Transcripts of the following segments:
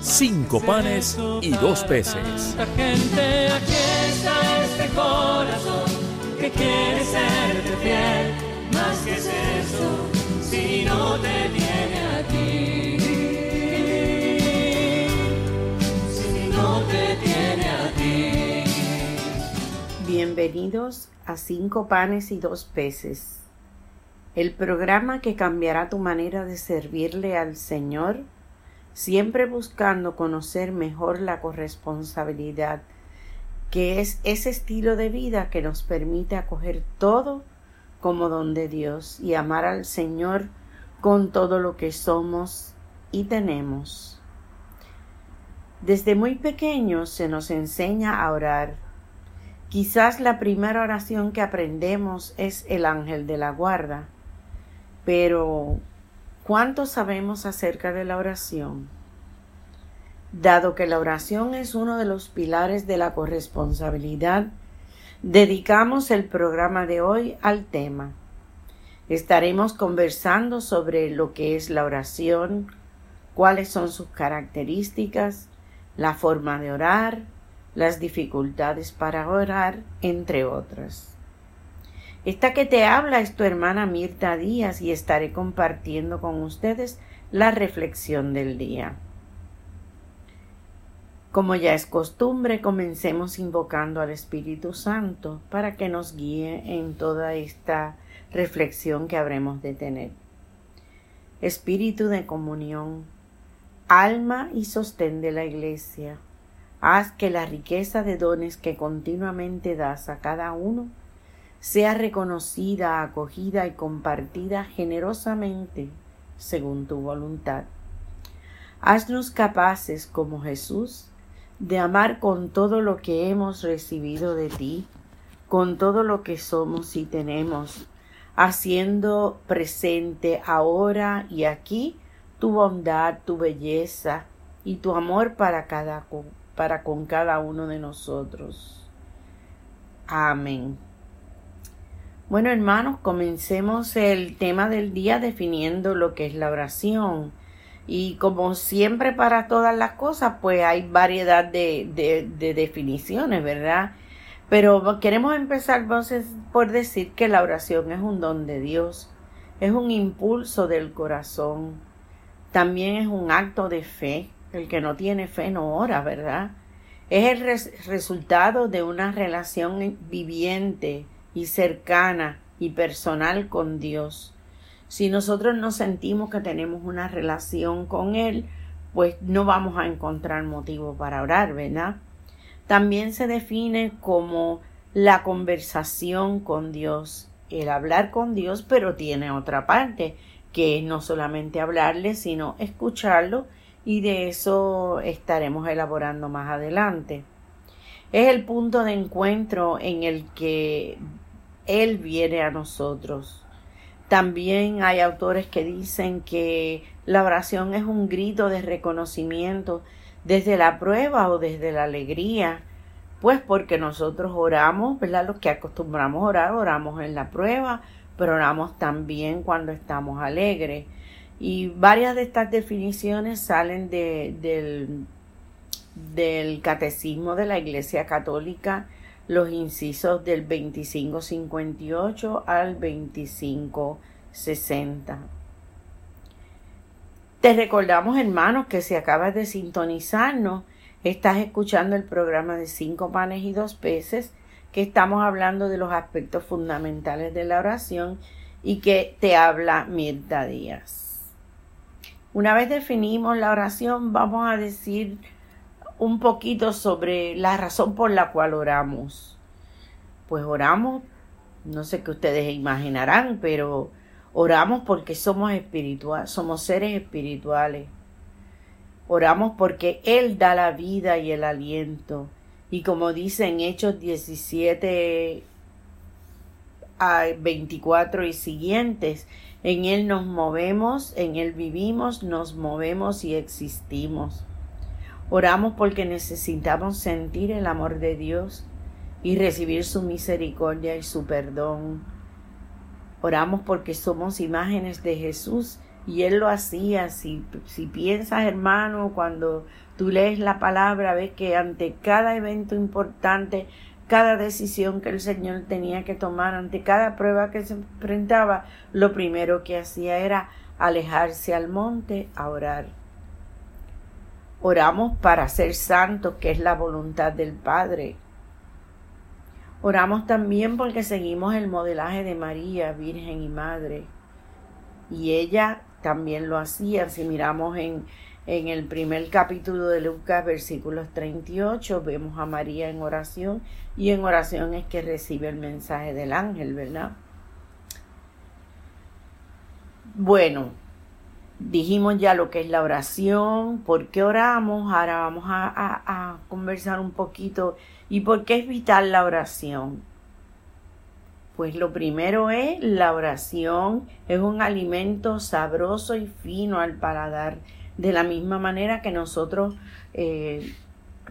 cinco panes y dos peces. Gente, aquí está este corazón que quiere serte fiel. Más que es eso, si no te tiene a ti. Si no te tiene a ti. Bienvenidos a Cinco Panes y Dos Peces, el programa que cambiará tu manera de servirle al Señor, siempre buscando conocer mejor la corresponsabilidad, que es ese estilo de vida que nos permite acoger todo como don de Dios y amar al Señor con todo lo que somos y tenemos. Desde muy pequeños se nos enseña a orar. Quizás la primera oración que aprendemos es el ángel de la guarda, pero ¿cuánto sabemos acerca de la oración? Dado que la oración es uno de los pilares de la corresponsabilidad, dedicamos el programa de hoy al tema. Estaremos conversando sobre lo que es la oración, cuáles son sus características, la forma de orar, las dificultades para orar, entre otras. Esta que te habla es tu hermana Mirta Díaz y estaré compartiendo con ustedes la reflexión del día. Como ya es costumbre, comencemos invocando al Espíritu Santo para que nos guíe en toda esta reflexión que habremos de tener. Espíritu de comunión, alma y sostén de la Iglesia, haz que la riqueza de dones que continuamente das a cada uno sea reconocida, acogida y compartida generosamente según tu voluntad. Haznos capaces, como Jesús, de amar con todo lo que hemos recibido de ti, con todo lo que somos y tenemos, haciendo presente ahora y aquí tu bondad, tu belleza y tu amor para, cada, para con cada uno de nosotros. Amén. Bueno, hermanos, comencemos el tema del día definiendo lo que es la oración. Y como siempre para todas las cosas, pues hay variedad de, de, de definiciones, ¿verdad? Pero queremos empezar por decir que la oración es un don de Dios, es un impulso del corazón, también es un acto de fe. El que no tiene fe no ora, ¿verdad? Es el res resultado de una relación viviente y cercana y personal con Dios. Si nosotros no sentimos que tenemos una relación con Él, pues no vamos a encontrar motivo para orar, ¿verdad? También se define como la conversación con Dios, el hablar con Dios, pero tiene otra parte, que es no solamente hablarle, sino escucharlo, y de eso estaremos elaborando más adelante. Es el punto de encuentro en el que Él viene a nosotros. También hay autores que dicen que la oración es un grito de reconocimiento desde la prueba o desde la alegría, pues porque nosotros oramos, ¿verdad? Los que acostumbramos a orar, oramos en la prueba, pero oramos también cuando estamos alegres. Y varias de estas definiciones salen de, del, del Catecismo de la Iglesia Católica los incisos del 2558 al 2560. Te recordamos, hermanos, que si acabas de sintonizarnos, estás escuchando el programa de cinco panes y dos peces, que estamos hablando de los aspectos fundamentales de la oración y que te habla Mirta Díaz. Una vez definimos la oración, vamos a decir un poquito sobre la razón por la cual oramos. Pues oramos, no sé qué ustedes imaginarán, pero oramos porque somos espirituales, somos seres espirituales. Oramos porque Él da la vida y el aliento Y como dice en Hechos 17 a 24 y siguientes, en Él nos movemos, en Él vivimos, nos movemos y existimos. Oramos porque necesitamos sentir el amor de Dios y recibir su misericordia y su perdón. Oramos porque somos imágenes de Jesús y Él lo hacía. Si, si piensas, hermano, cuando tú lees la palabra, ves que ante cada evento importante, cada decisión que el Señor tenía que tomar, ante cada prueba que se enfrentaba, lo primero que hacía era alejarse al monte a orar. Oramos para ser santos, que es la voluntad del Padre. Oramos también porque seguimos el modelaje de María, Virgen y Madre. Y ella también lo hacía. Si miramos en, en el primer capítulo de Lucas, versículos 38, vemos a María en oración y en oración es que recibe el mensaje del ángel, ¿verdad? Bueno, dijimos ya lo que es la oración, por qué oramos, ahora vamos a, conversar un poquito y por qué es vital la oración. Pues lo primero es, la oración es un alimento sabroso y fino al paladar, de la misma manera que nosotros eh,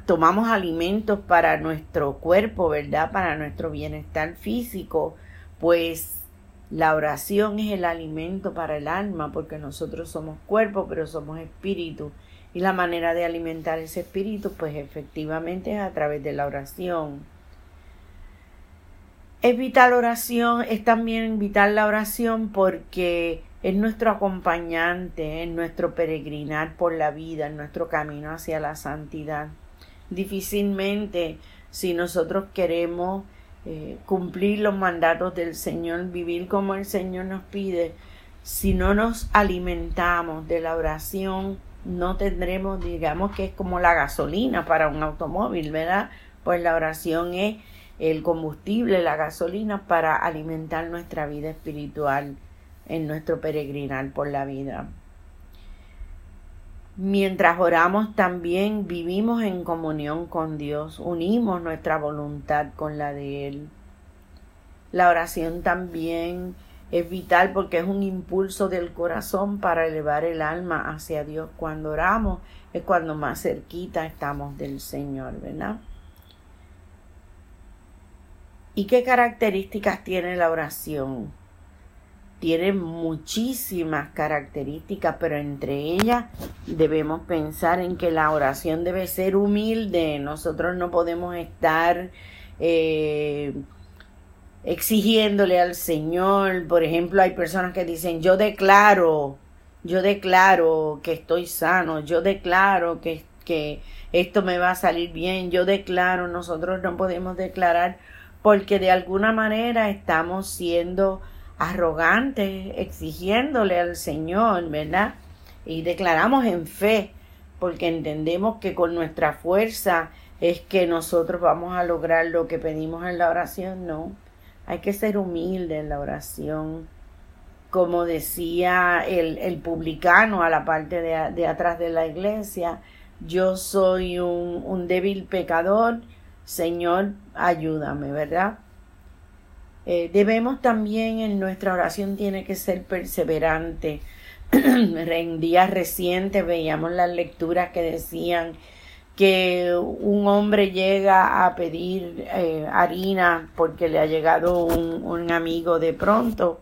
tomamos alimentos para nuestro cuerpo, ¿verdad? Para nuestro bienestar físico, pues la oración es el alimento para el alma, porque nosotros somos cuerpo, pero somos espíritu. Y la manera de alimentar ese espíritu, pues efectivamente es a través de la oración. Es vital oración, es también vital la oración porque es nuestro acompañante en nuestro peregrinar por la vida, en nuestro camino hacia la santidad. Difícilmente, si nosotros queremos eh, cumplir los mandatos del Señor, vivir como el Señor nos pide, si no nos alimentamos de la oración, no tendremos, digamos que es como la gasolina para un automóvil, ¿verdad? Pues la oración es el combustible, la gasolina para alimentar nuestra vida espiritual en nuestro peregrinar por la vida. Mientras oramos también vivimos en comunión con Dios, unimos nuestra voluntad con la de Él. La oración también es vital porque es un impulso del corazón para elevar el alma hacia Dios. Cuando oramos es cuando más cerquita estamos del Señor, ¿verdad? ¿Y qué características tiene la oración? Tiene muchísimas características, pero entre ellas debemos pensar en que la oración debe ser humilde. Nosotros no podemos estar eh, exigiéndole al Señor. Por ejemplo, hay personas que dicen, yo declaro, yo declaro que estoy sano, yo declaro que, que esto me va a salir bien, yo declaro, nosotros no podemos declarar porque de alguna manera estamos siendo arrogantes, exigiéndole al Señor, ¿verdad? Y declaramos en fe, porque entendemos que con nuestra fuerza es que nosotros vamos a lograr lo que pedimos en la oración, no. Hay que ser humilde en la oración. Como decía el, el publicano a la parte de, de, atrás de la iglesia, yo soy un, un débil pecador, Señor, ayúdame, ¿verdad? Eh, debemos también en nuestra oración tiene que ser perseverante. en días recientes veíamos las lecturas que decían que un hombre llega a pedir eh, harina porque le ha llegado un, un, amigo de pronto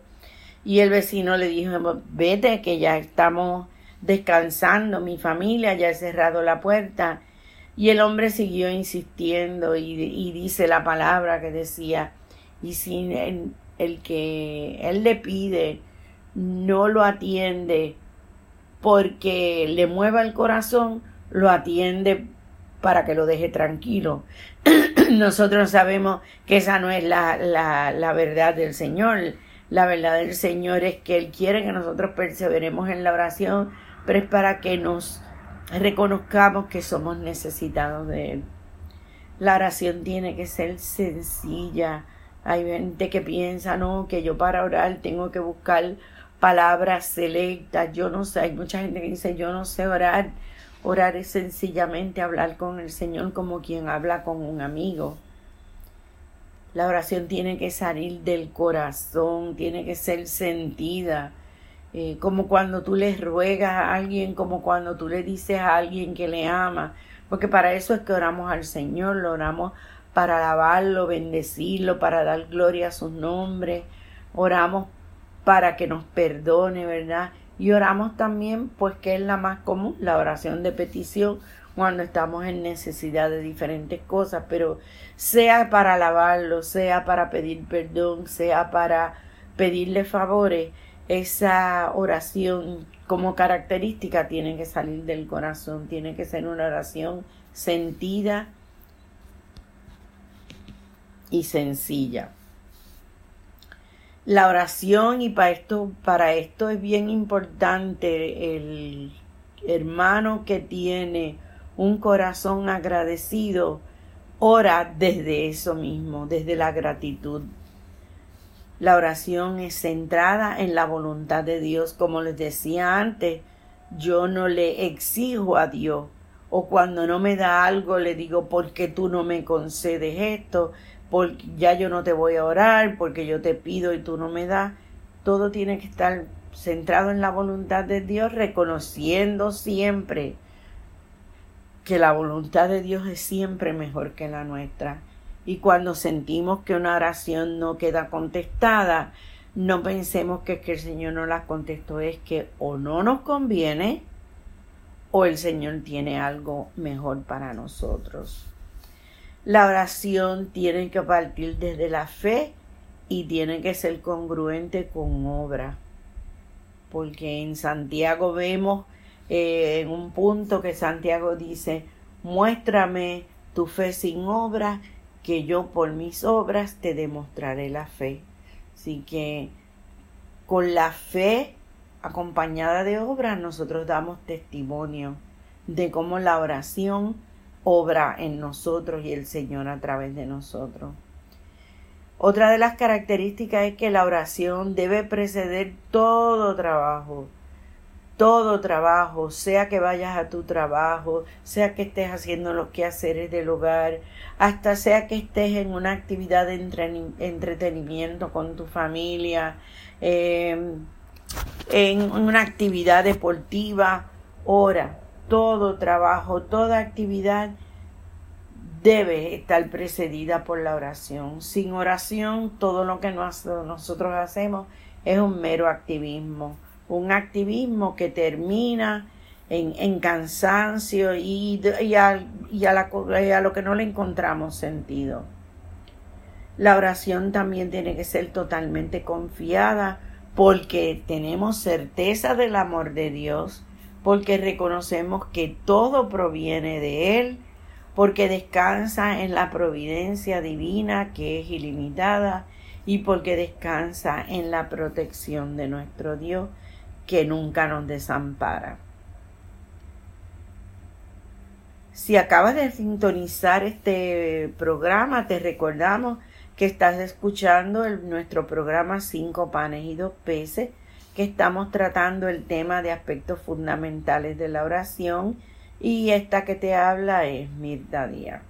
y el vecino le dijo vete que ya estamos descansando mi familia ya he cerrado la puerta y el hombre siguió insistiendo y dice la palabra que decía y si el, que él le pide no lo atiende porque le mueva el corazón, lo atiende para que lo deje tranquilo. Nosotros sabemos que esa no es la, la, la, verdad del Señor. La verdad del Señor es que Él quiere que nosotros perseveremos en la oración, pero es para que nos reconozcamos que somos necesitados de Él. La oración tiene que ser sencilla, hay gente que piensa, no, que yo para orar tengo que buscar palabras selectas. Yo no sé, hay mucha gente que dice, yo no sé orar. Orar es sencillamente hablar con el Señor como quien habla con un amigo. La oración tiene que salir del corazón, tiene que ser sentida, eh, como cuando tú le ruegas a alguien, como cuando tú le dices a alguien que le ama, porque para eso es que oramos al Señor, lo oramos para alabarlo, bendecirlo, para dar gloria a su nombre, oramos para que nos perdone, ¿verdad? Y oramos también, pues que es la más común, la oración de petición, cuando estamos en necesidad de diferentes cosas, pero sea para alabarlo, sea para pedir perdón, sea para pedirle favores, esa oración como característica tiene que salir del corazón, tiene que ser una oración sentida y sencilla. La oración, y para esto, para esto es bien importante el hermano que tiene un corazón agradecido, ora desde eso mismo, desde la gratitud. La oración es centrada en la voluntad de Dios. Como les decía antes, yo no le exijo a Dios. O cuando no me da algo, le digo, ¿por qué tú no me concedes esto? Porque ya yo no te voy a orar, porque yo te pido y tú no me das. Todo tiene que estar centrado en la voluntad de Dios, reconociendo siempre que la voluntad de Dios es siempre mejor que la nuestra. Y cuando sentimos que una oración no queda contestada, no pensemos que, que el Señor no la contestó, es que o no nos conviene o el Señor tiene algo mejor para nosotros. La oración tiene que partir desde la fe y tiene que ser congruente con obra. Porque en Santiago vemos eh, en un punto que Santiago dice, muéstrame tu fe sin obra, que yo por mis obras te demostraré la fe. Así que con la fe acompañada de obra nosotros damos testimonio de cómo la oración obra en nosotros y el Señor a través de nosotros. Otra de las características es que la oración debe preceder todo trabajo, todo trabajo, sea que vayas a tu trabajo, sea que estés haciendo los quehaceres del hogar, hasta sea que estés en una actividad de entretenimiento con tu familia, em, en una actividad deportiva, ora, todo trabajo, toda actividad debe estar precedida por la oración. Sin oración, todo lo que nosotros hacemos es un mero activismo, un activismo que termina en, cansancio y, a, y a lo que no le encontramos sentido. La oración también tiene que ser totalmente confiada porque tenemos certeza del amor de Dios porque reconocemos que todo proviene de Él, porque descansa en la providencia divina que es ilimitada y porque descansa en la protección de nuestro Dios que nunca nos desampara. Si acabas de sintonizar este programa, te recordamos que estás escuchando nuestro programa Cinco panes y dos peces que estamos tratando el tema de aspectos fundamentales de la oración y esta que te habla es Mirta Díaz.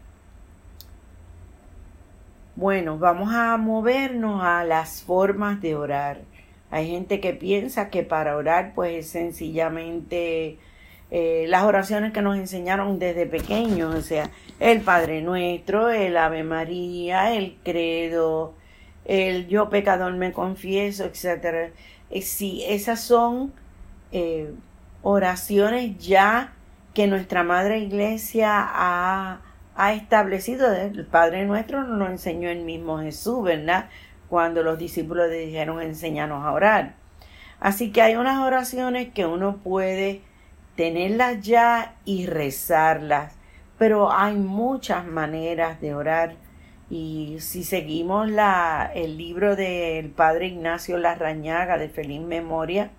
Bueno, vamos a movernos a las formas de orar. Hay gente que piensa que para orar pues es sencillamente eh, las oraciones que nos enseñaron desde pequeños, o sea, el Padre Nuestro, el Ave María, el Credo, el Yo pecador me confieso, etcétera eh, sí, esas son eh, oraciones ya que nuestra Madre Iglesia ha, ha establecido. El Padre Nuestro nos lo enseñó el mismo Jesús, ¿verdad? Cuando los discípulos le dijeron enséñanos a orar. Así que hay unas oraciones que uno puede tenerlas ya y rezarlas, pero hay muchas maneras de orar y si seguimos la, el libro del padre Ignacio Larrañaga de feliz memoria,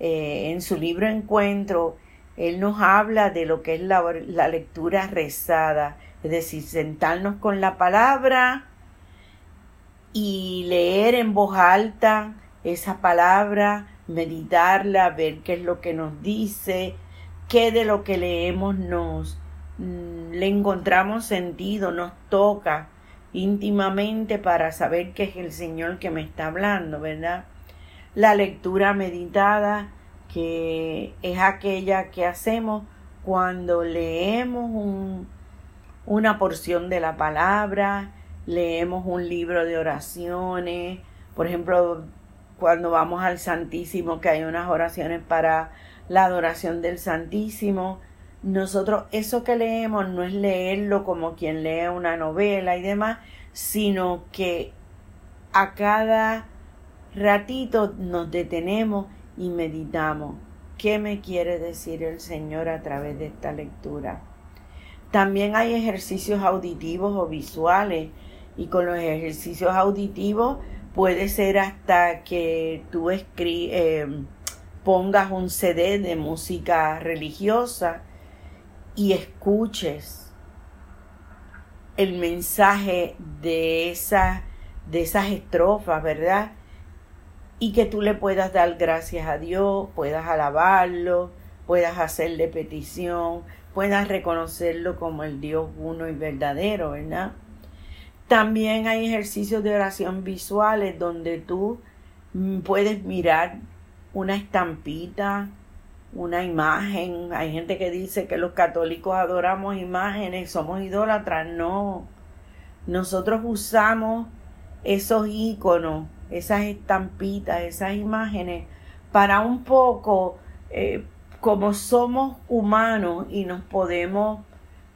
eh, en su libro Encuentro, él nos habla de lo que es la, la lectura rezada, es decir, sentarnos con la palabra y leer en voz alta esa palabra, meditarla, ver qué es lo que nos dice, qué de lo que leemos nos mm, le encontramos sentido, nos toca íntimamente para saber que es el Señor que me está hablando, ¿verdad? La lectura meditada, que es aquella que hacemos cuando leemos un, una porción de la palabra, leemos un libro de oraciones, por ejemplo, cuando vamos al Santísimo, que hay unas oraciones para la adoración del Santísimo, nosotros eso que leemos no es leerlo como quien lee una novela y demás, sino que a cada ratito nos detenemos y meditamos. ¿Qué me quiere decir el Señor a través de esta lectura? También hay ejercicios auditivos o visuales y con los ejercicios auditivos puede ser hasta que tú eh, pongas un CD de música religiosa y escuches el mensaje de, esa, de esas estrofas, ¿verdad? Y que tú le puedas dar gracias a Dios, puedas alabarlo, puedas hacerle petición, puedas reconocerlo como el Dios uno y verdadero, ¿verdad? También hay ejercicios de oración visuales donde tú mm, puedes mirar una estampita, una imagen. Hay gente que dice que los católicos adoramos imágenes, somos idólatras. No, nosotros usamos esos iconos, esas estampitas, esas imágenes para un poco eh, como somos humanos y nos podemos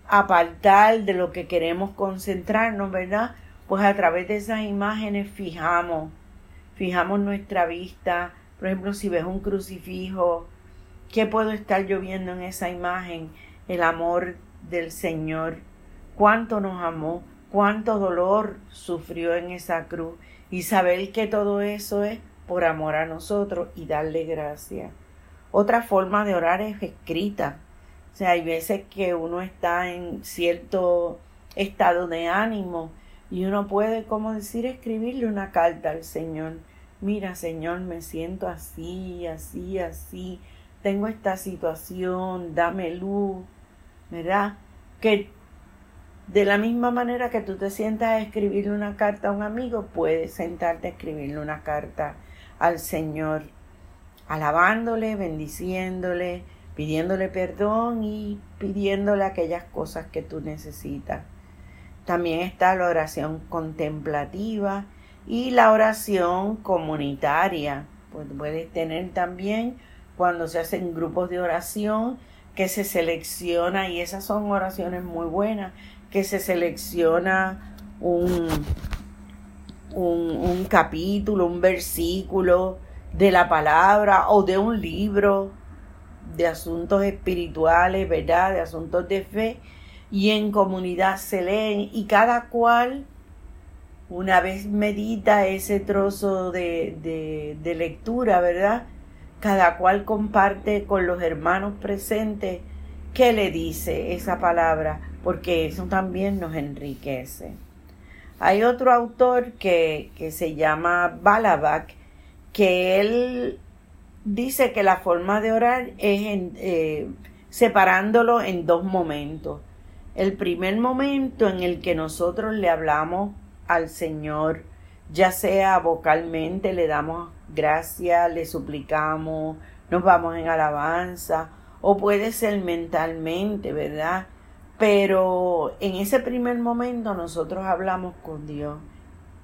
apartar de lo que queremos concentrarnos, ¿verdad? Pues a través de esas imágenes fijamos, fijamos nuestra vista. Por ejemplo, si ves un crucifijo, ¿qué puedo estar yo viendo en esa imagen? El amor del Señor. Cuánto nos amó, cuánto dolor sufrió en esa cruz. Y saber que todo eso es por amor a nosotros y darle gracias. Otra forma de orar es escrita. O sea, hay veces que uno está en cierto estado de ánimo y uno puede, como decir, escribirle una carta al Señor. Mira, Señor, me siento así, así, así. Tengo esta situación, dame luz, ¿verdad? Que de la misma manera que tú te sientas a escribirle una carta a un amigo, puedes sentarte a escribirle una carta al Señor alabándole, bendiciéndole, pidiéndole perdón y pidiéndole aquellas cosas que tú necesitas. También está la oración contemplativa y la oración comunitaria. Pues puedes tener también cuando se hacen grupos de oración que se selecciona, y esas son oraciones muy buenas, que se selecciona un, un, capítulo, un versículo, de la palabra o de un libro de asuntos espirituales, ¿verdad? De asuntos de fe. Y en comunidad se leen y cada cual, una vez medita ese trozo de, de, lectura, ¿verdad? Cada cual comparte con los hermanos presentes qué le dice esa palabra, porque eso también nos enriquece. Hay otro autor que, que se llama Balabak, que él dice que la forma de orar es eh, separándolo en dos momentos. El primer momento en el que nosotros le hablamos al Señor, ya sea vocalmente, le damos gracias, le suplicamos, nos vamos en alabanza, o puede ser mentalmente, ¿verdad? Pero en ese primer momento nosotros hablamos con Dios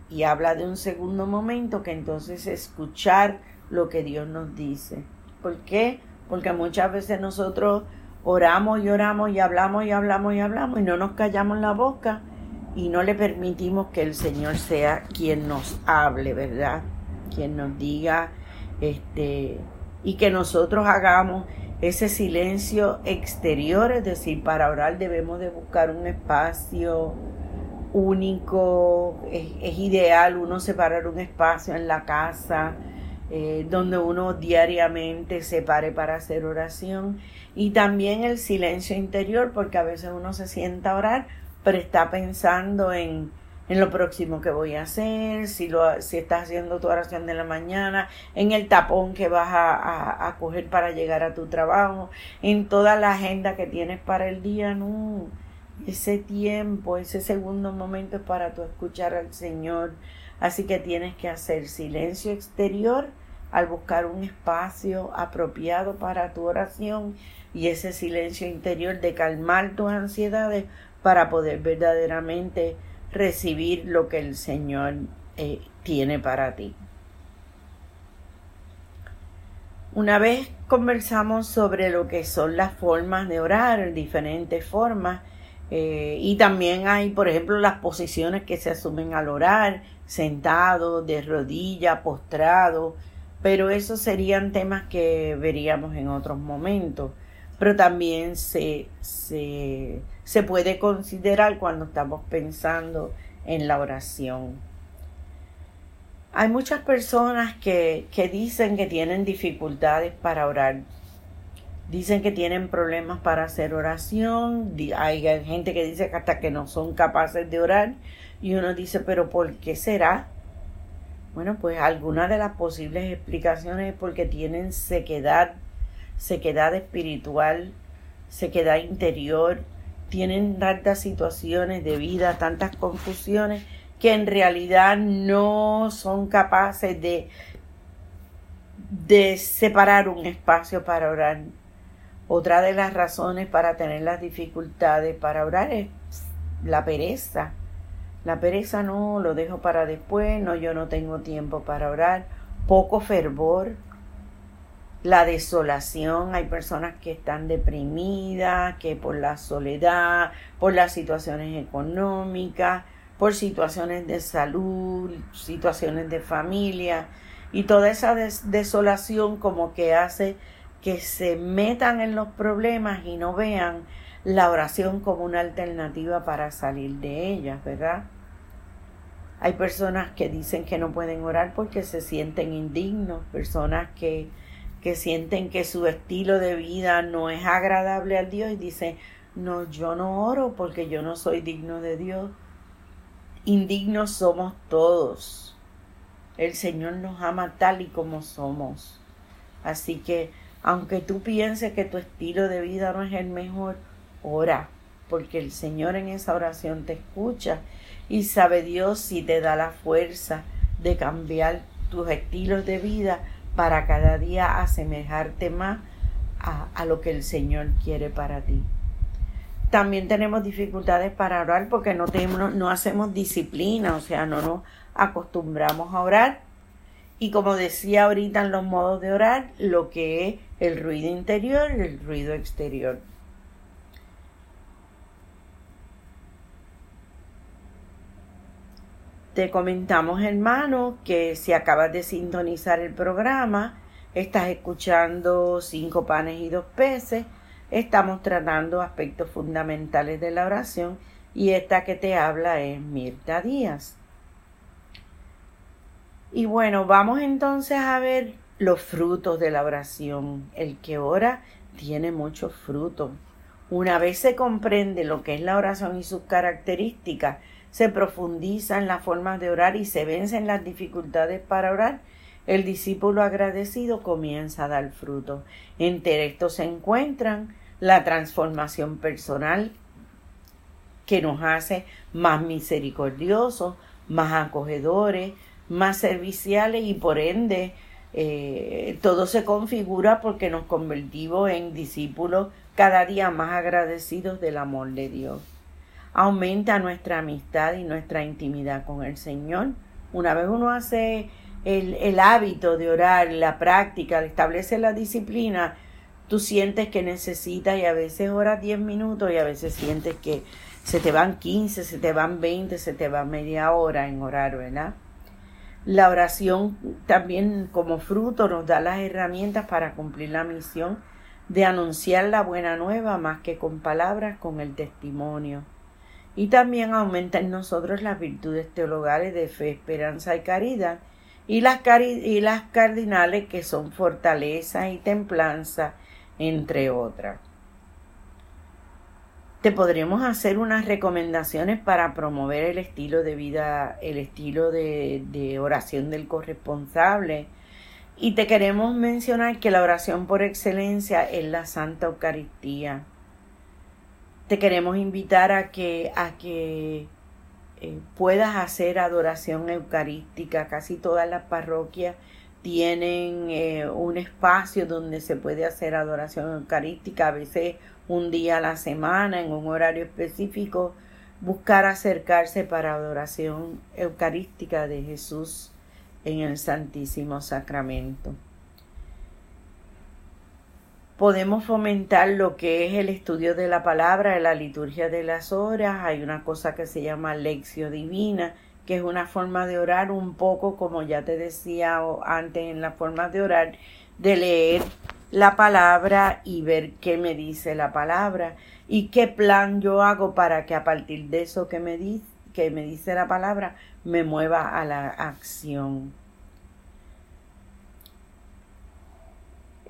y habla de un segundo momento que entonces escuchar lo que Dios nos dice. ¿Por qué? Porque muchas veces nosotros oramos y oramos y hablamos y hablamos y hablamos y no nos callamos la boca y no le permitimos que el Señor sea quien nos hable, ¿verdad? Quien nos diga, este, y que nosotros hagamos ese silencio exterior, es decir, para orar debemos de buscar un espacio, único, es, ideal uno separar un espacio en la casa eh, donde uno diariamente se pare para hacer oración y también el silencio interior porque a veces uno se sienta a orar pero está pensando en, en lo próximo que voy a hacer, si, lo, si estás haciendo tu oración de la mañana, en el tapón que vas a, a, coger para llegar a tu trabajo, en toda la agenda que tienes para el día, no. Ese tiempo, ese segundo momento es para tu escuchar al Señor. Así que tienes que hacer silencio exterior al buscar un espacio apropiado para tu oración y ese silencio interior de calmar tus ansiedades para poder verdaderamente recibir lo que el Señor eh, tiene para ti. Una vez conversamos sobre lo que son las formas de orar, diferentes formas, eh, y también hay, por ejemplo, las posiciones que se asumen al orar, sentado, de rodilla, postrado, pero esos serían temas que veríamos en otros momentos. Pero también se, se se puede considerar cuando estamos pensando en la oración. Hay muchas personas que, que dicen que tienen dificultades para orar. Dicen que tienen problemas para hacer oración. Hay gente que dice que hasta que no son capaces de orar. Y uno dice, pero ¿por qué será? Bueno, pues alguna de las posibles explicaciones es porque tienen sequedad, sequedad espiritual, sequedad interior, tienen tantas situaciones de vida, tantas confusiones, que en realidad no son capaces de, de separar un espacio para orar. Otra de las razones para tener las dificultades para orar es la pereza. La pereza no, lo dejo para después, no, yo no tengo tiempo para orar. Poco fervor, la desolación, hay personas que están deprimidas, que por la soledad, por las situaciones económicas, por situaciones de salud, situaciones de familia, y toda esa desolación como que hace que se metan en los problemas y no vean la oración como una alternativa para salir de ellas, ¿verdad? Hay personas que dicen que no pueden orar porque se sienten indignos, personas que que sienten que su estilo de vida no es agradable al Dios y dicen, no, yo no oro porque yo no soy digno de Dios. Indignos somos todos. El Señor nos ama tal y como somos. Así que, aunque tú pienses que tu estilo de vida no es el mejor, ora, porque el Señor en esa oración te escucha y sabe Dios si te da la fuerza de cambiar tus estilos de vida para cada día asemejarte más a, lo que el Señor quiere para ti. También tenemos dificultades para orar porque no, tenemos, no hacemos disciplina, o sea, no nos acostumbramos a orar. Y como decía ahorita en los modos de orar, lo que es el ruido interior y el ruido exterior. Te comentamos, hermano, que si acabas de sintonizar el programa, estás escuchando cinco panes y dos peces. Estamos tratando aspectos fundamentales de la oración y esta que te habla es Mirta Díaz. Y bueno, vamos entonces a ver los frutos de la oración. El que ora tiene muchos frutos. Una vez se comprende lo que es la oración y sus características, se profundiza en las formas de orar y se vencen las dificultades para orar, el discípulo agradecido comienza a dar fruto. Entre estos se encuentran la transformación personal que nos hace más misericordiosos, más acogedores, más serviciales y por ende eh, todo se configura porque nos convertimos en discípulos cada día más agradecidos del amor de Dios aumenta nuestra amistad y nuestra intimidad con el Señor. Una vez uno hace el, hábito de orar, la práctica, establece la disciplina, tú sientes que necesitas y a veces oras 10 minutos y a veces sientes que se te van 15, se te van 20, se te va media hora en orar, ¿verdad? La oración también como fruto nos da las herramientas para cumplir la misión de anunciar la buena nueva más que con palabras, con el testimonio y también aumenta en nosotros las virtudes teologales de fe, esperanza y caridad, y las, y las cardinales que son fortaleza y templanza, entre otras. te podremos hacer unas recomendaciones para promover el estilo de vida, el estilo de, de oración del corresponsable. Y te queremos mencionar que la oración por excelencia es la Santa Eucaristía. Te queremos invitar a que, a que eh, puedas hacer adoración eucarística. Casi todas las parroquias tienen eh, un espacio donde se puede hacer adoración eucarística, a veces un día a la semana, en un horario específico, buscar acercarse para adoración eucarística de Jesús en el Santísimo Sacramento. Podemos fomentar lo que es el estudio de la palabra, la liturgia de las horas. Hay una cosa que se llama lección divina, que es una forma de orar un poco, como ya te decía antes en la forma de orar, de leer la palabra y ver qué me dice la palabra y qué plan yo hago para que a partir de eso que me que me dice la palabra me mueva a la acción.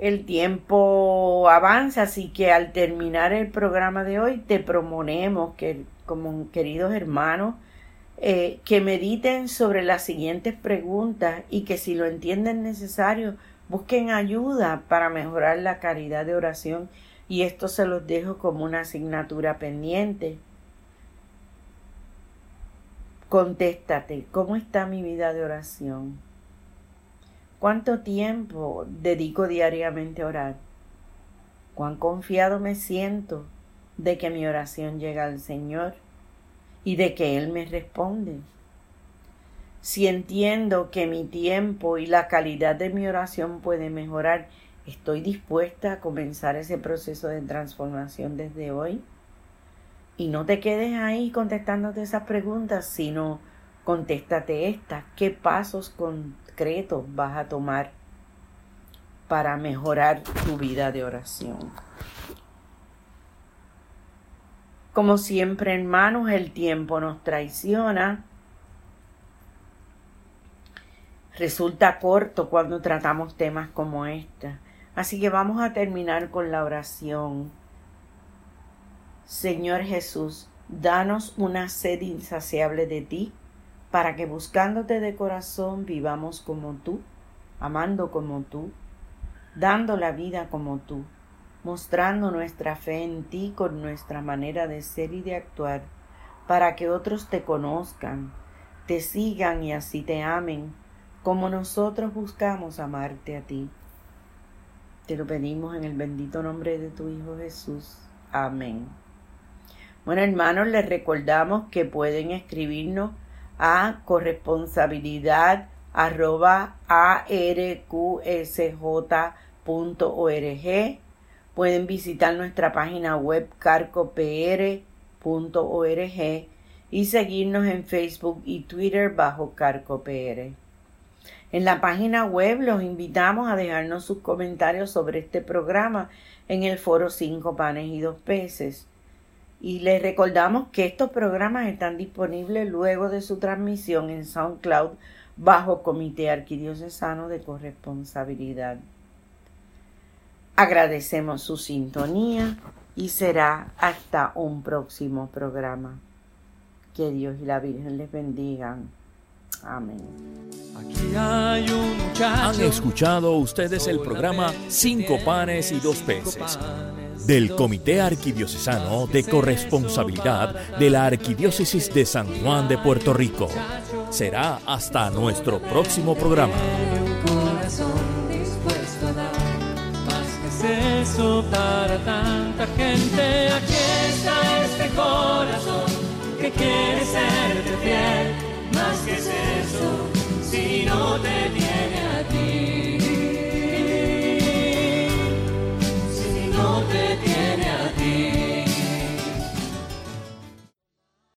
El tiempo avanza, así que al terminar el programa de hoy te proponemos que como queridos hermanos eh, que mediten sobre las siguientes preguntas y que si lo entienden necesario, busquen ayuda para mejorar la calidad de oración y esto se los dejo como una asignatura pendiente. Contéstate, ¿cómo está mi vida de oración? ¿Cuánto tiempo dedico diariamente a orar? ¿Cuán confiado me siento de que mi oración llega al Señor? y de que Él me responde. Si entiendo que mi tiempo y la calidad de mi oración puede mejorar, ¿estoy dispuesta a comenzar ese proceso de transformación desde hoy? Y no te quedes ahí contestándote esas preguntas, sino contéstate estas. ¿Qué pasos concretos vas a tomar para mejorar tu vida de oración? Como siempre, hermanos, el tiempo nos traiciona. Resulta corto cuando tratamos temas como este. Así que vamos a terminar con la oración. Señor Jesús, danos una sed insaciable de ti, para que buscándote de corazón vivamos como tú, amando como tú, dando la vida como tú mostrando nuestra fe en ti con nuestra manera de ser y de actuar, para que otros te conozcan, te sigan y así te amen, como nosotros buscamos amarte a ti. Te lo pedimos en el bendito nombre de tu Hijo Jesús. Amén. Bueno, hermanos, les recordamos que pueden escribirnos a corresponsabilidad arroba arqsj.org Pueden visitar nuestra página web carcopr.org y seguirnos en Facebook y Twitter bajo carcopr. En la página web los invitamos a dejarnos sus comentarios sobre este programa en el foro 5 panes y dos peces. Y les recordamos que estos programas están disponibles luego de su transmisión en SoundCloud bajo Comité Arquidiocesano de Corresponsabilidad. Agradecemos su sintonía y será hasta un próximo programa. Que Dios y la Virgen les bendigan. Amén. Han escuchado ustedes el programa Cinco panes y dos peces del Comité Arquidiocesano de Corresponsabilidad de la Arquidiócesis de San Juan de Puerto Rico. Será hasta nuestro próximo programa. eso para tanta gente. Aquí está este corazón que quiere. Más que es eso, si no te